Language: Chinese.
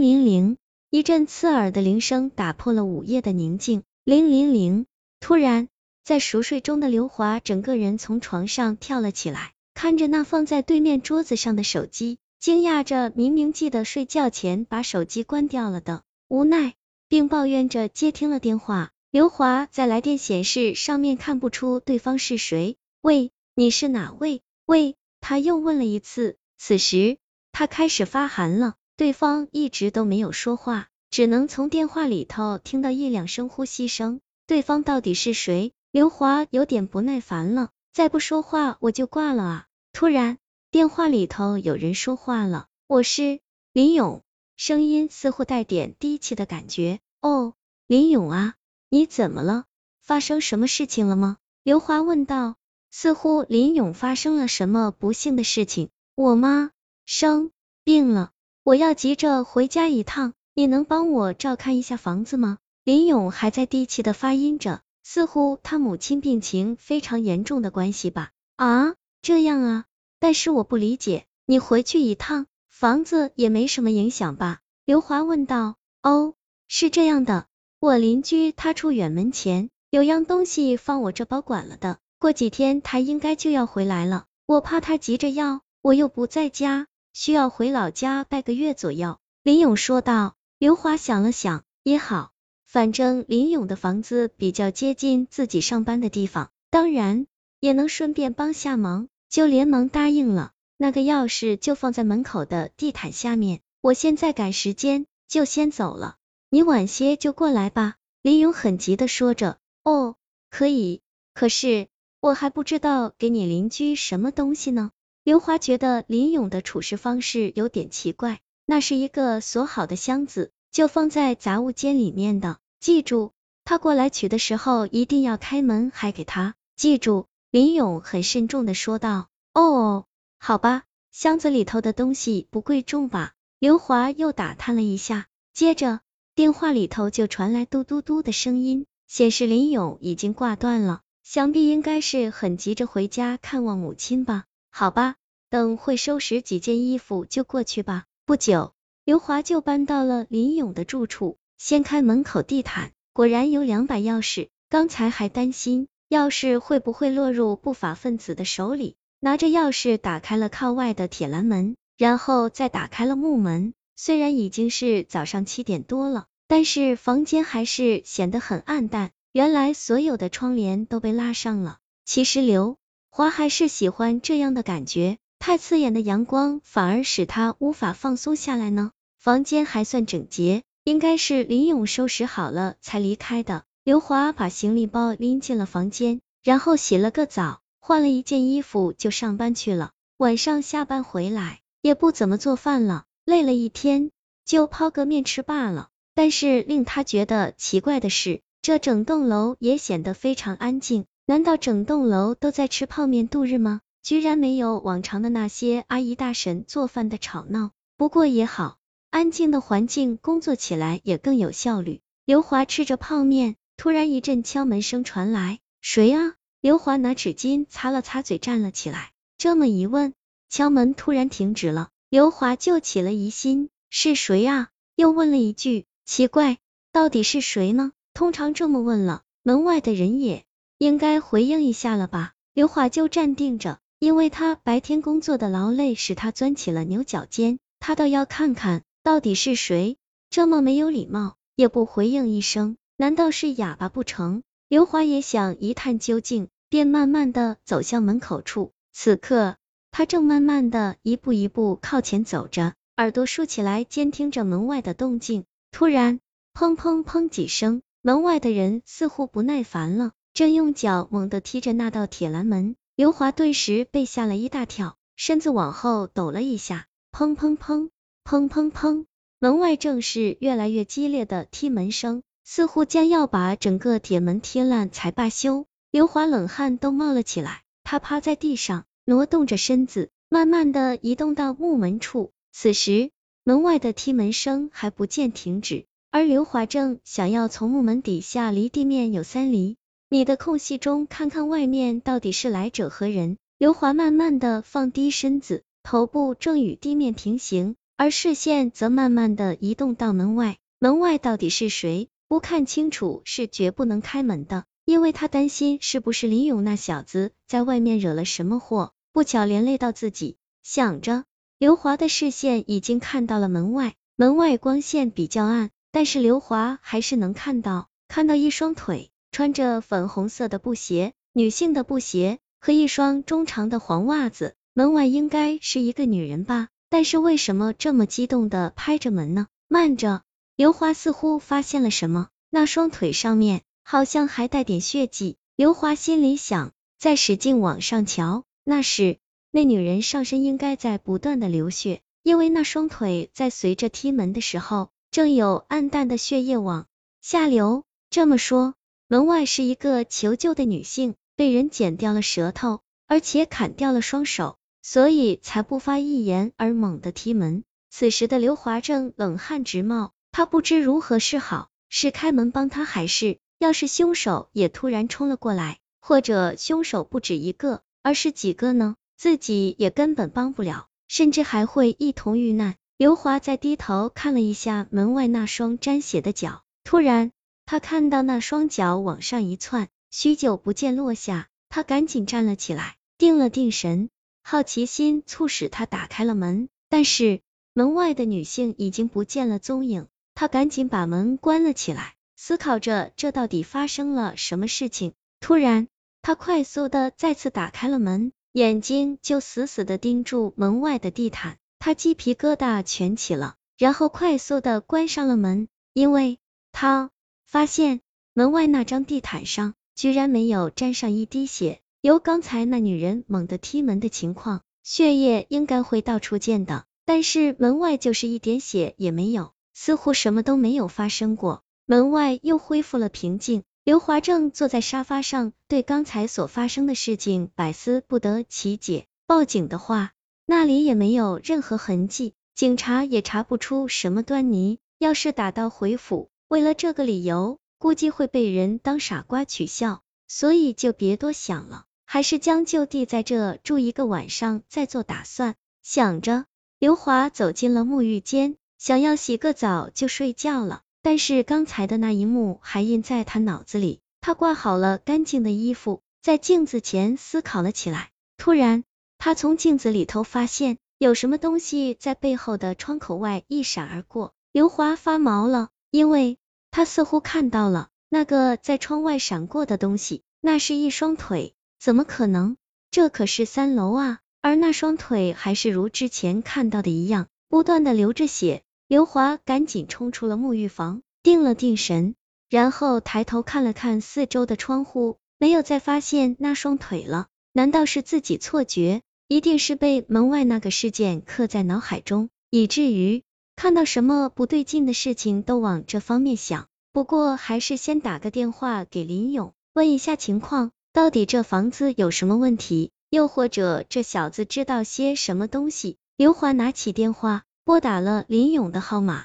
铃铃，一阵刺耳的铃声打破了午夜的宁静。铃铃铃，突然，在熟睡中的刘华整个人从床上跳了起来，看着那放在对面桌子上的手机，惊讶着明明记得睡觉前把手机关掉了的，无奈，并抱怨着接听了电话。刘华在来电显示上面看不出对方是谁。喂，你是哪位？喂，他又问了一次。此时他开始发寒了，对方一直都没有说话，只能从电话里头听到一两声呼吸声。对方到底是谁？刘华有点不耐烦了，再不说话我就挂了啊！突然，电话里头有人说话了，我是林勇，声音似乎带点低气的感觉。哦，林勇啊。你怎么了？发生什么事情了吗？刘华问道。似乎林勇发生了什么不幸的事情。我妈生病了，我要急着回家一趟。你能帮我照看一下房子吗？林勇还在低气的发音着，似乎他母亲病情非常严重的关系吧？啊，这样啊。但是我不理解，你回去一趟，房子也没什么影响吧？刘华问道。哦，是这样的。我邻居他出远门前有样东西放我这保管了的，过几天他应该就要回来了，我怕他急着要，我又不在家，需要回老家半个月左右。林勇说道。刘华想了想，也好，反正林勇的房子比较接近自己上班的地方，当然也能顺便帮下忙，就连忙答应了。那个钥匙就放在门口的地毯下面，我现在赶时间，就先走了。你晚些就过来吧，林勇很急的说着。哦，可以，可是我还不知道给你邻居什么东西呢。刘华觉得林勇的处事方式有点奇怪，那是一个锁好的箱子，就放在杂物间里面的。记住，他过来取的时候一定要开门，还给他。记住，林勇很慎重的说道。哦，好吧，箱子里头的东西不贵重吧？刘华又打探了一下，接着。电话里头就传来嘟嘟嘟的声音，显示林勇已经挂断了，想必应该是很急着回家看望母亲吧。好吧，等会收拾几件衣服就过去吧。不久，刘华就搬到了林勇的住处，掀开门口地毯，果然有两把钥匙。刚才还担心钥匙会不会落入不法分子的手里，拿着钥匙打开了靠外的铁栏门，然后再打开了木门。虽然已经是早上七点多了，但是房间还是显得很暗淡。原来所有的窗帘都被拉上了。其实刘华还是喜欢这样的感觉，太刺眼的阳光反而使他无法放松下来呢。房间还算整洁，应该是林勇收拾好了才离开的。刘华把行李包拎进了房间，然后洗了个澡，换了一件衣服就上班去了。晚上下班回来也不怎么做饭了。累了一天，就泡个面吃罢了。但是令他觉得奇怪的是，这整栋楼也显得非常安静。难道整栋楼都在吃泡面度日吗？居然没有往常的那些阿姨大婶做饭的吵闹。不过也好，安静的环境，工作起来也更有效率。刘华吃着泡面，突然一阵敲门声传来，谁啊？刘华拿纸巾擦了擦嘴，站了起来。这么一问，敲门突然停止了。刘华就起了疑心，是谁啊？又问了一句，奇怪，到底是谁呢？通常这么问了，门外的人也应该回应一下了吧？刘华就站定着，因为他白天工作的劳累使他钻起了牛角尖，他倒要看看到底是谁这么没有礼貌，也不回应一声，难道是哑巴不成？刘华也想一探究竟，便慢慢的走向门口处，此刻。他正慢慢的一步一步靠前走着，耳朵竖起来监听着门外的动静。突然，砰砰砰几声，门外的人似乎不耐烦了，正用脚猛地踢着那道铁栏门。刘华顿时被吓了一大跳，身子往后抖了一下。砰砰砰，砰砰砰，门外正是越来越激烈的踢门声，似乎将要把整个铁门踢烂才罢休。刘华冷汗都冒了起来，他趴在地上。挪动着身子，慢慢的移动到木门处。此时，门外的踢门声还不见停止，而刘华正想要从木门底下离地面有三厘你的空隙中看看外面到底是来者何人。刘华慢慢的放低身子，头部正与地面平行，而视线则慢慢的移动到门外。门外到底是谁？不看清楚是绝不能开门的，因为他担心是不是林勇那小子在外面惹了什么祸，不巧连累到自己。想着，刘华的视线已经看到了门外，门外光线比较暗，但是刘华还是能看到，看到一双腿，穿着粉红色的布鞋，女性的布鞋和一双中长的黄袜子。门外应该是一个女人吧？但是为什么这么激动的拍着门呢？慢着。刘华似乎发现了什么，那双腿上面好像还带点血迹。刘华心里想，再使劲往上瞧，那是那女人上身应该在不断的流血，因为那双腿在随着踢门的时候，正有暗淡的血液往下流。这么说，门外是一个求救的女性，被人剪掉了舌头，而且砍掉了双手，所以才不发一言而猛地踢门。此时的刘华正冷汗直冒。他不知如何是好，是开门帮他，还是要是凶手也突然冲了过来，或者凶手不止一个，而是几个呢？自己也根本帮不了，甚至还会一同遇难。刘华再低头看了一下门外那双沾血的脚，突然他看到那双脚往上一窜，许久不见落下，他赶紧站了起来，定了定神，好奇心促使他打开了门，但是门外的女性已经不见了踪影。他赶紧把门关了起来，思考着这到底发生了什么事情。突然，他快速的再次打开了门，眼睛就死死的盯住门外的地毯，他鸡皮疙瘩全起了，然后快速的关上了门，因为他发现门外那张地毯上居然没有沾上一滴血。由刚才那女人猛地踢门的情况，血液应该会到处溅的，但是门外就是一点血也没有。似乎什么都没有发生过，门外又恢复了平静。刘华正坐在沙发上，对刚才所发生的事情百思不得其解。报警的话，那里也没有任何痕迹，警察也查不出什么端倪。要是打道回府，为了这个理由，估计会被人当傻瓜取笑，所以就别多想了，还是将就地在这住一个晚上再做打算。想着，刘华走进了沐浴间。想要洗个澡就睡觉了，但是刚才的那一幕还印在他脑子里。他挂好了干净的衣服，在镜子前思考了起来。突然，他从镜子里头发现有什么东西在背后的窗口外一闪而过。刘华发毛了，因为他似乎看到了那个在窗外闪过的东西，那是一双腿。怎么可能？这可是三楼啊！而那双腿还是如之前看到的一样，不断的流着血。刘华赶紧冲出了沐浴房，定了定神，然后抬头看了看四周的窗户，没有再发现那双腿了。难道是自己错觉？一定是被门外那个事件刻在脑海中，以至于看到什么不对劲的事情都往这方面想。不过还是先打个电话给林勇，问一下情况，到底这房子有什么问题，又或者这小子知道些什么东西。刘华拿起电话。拨打了林勇的号码。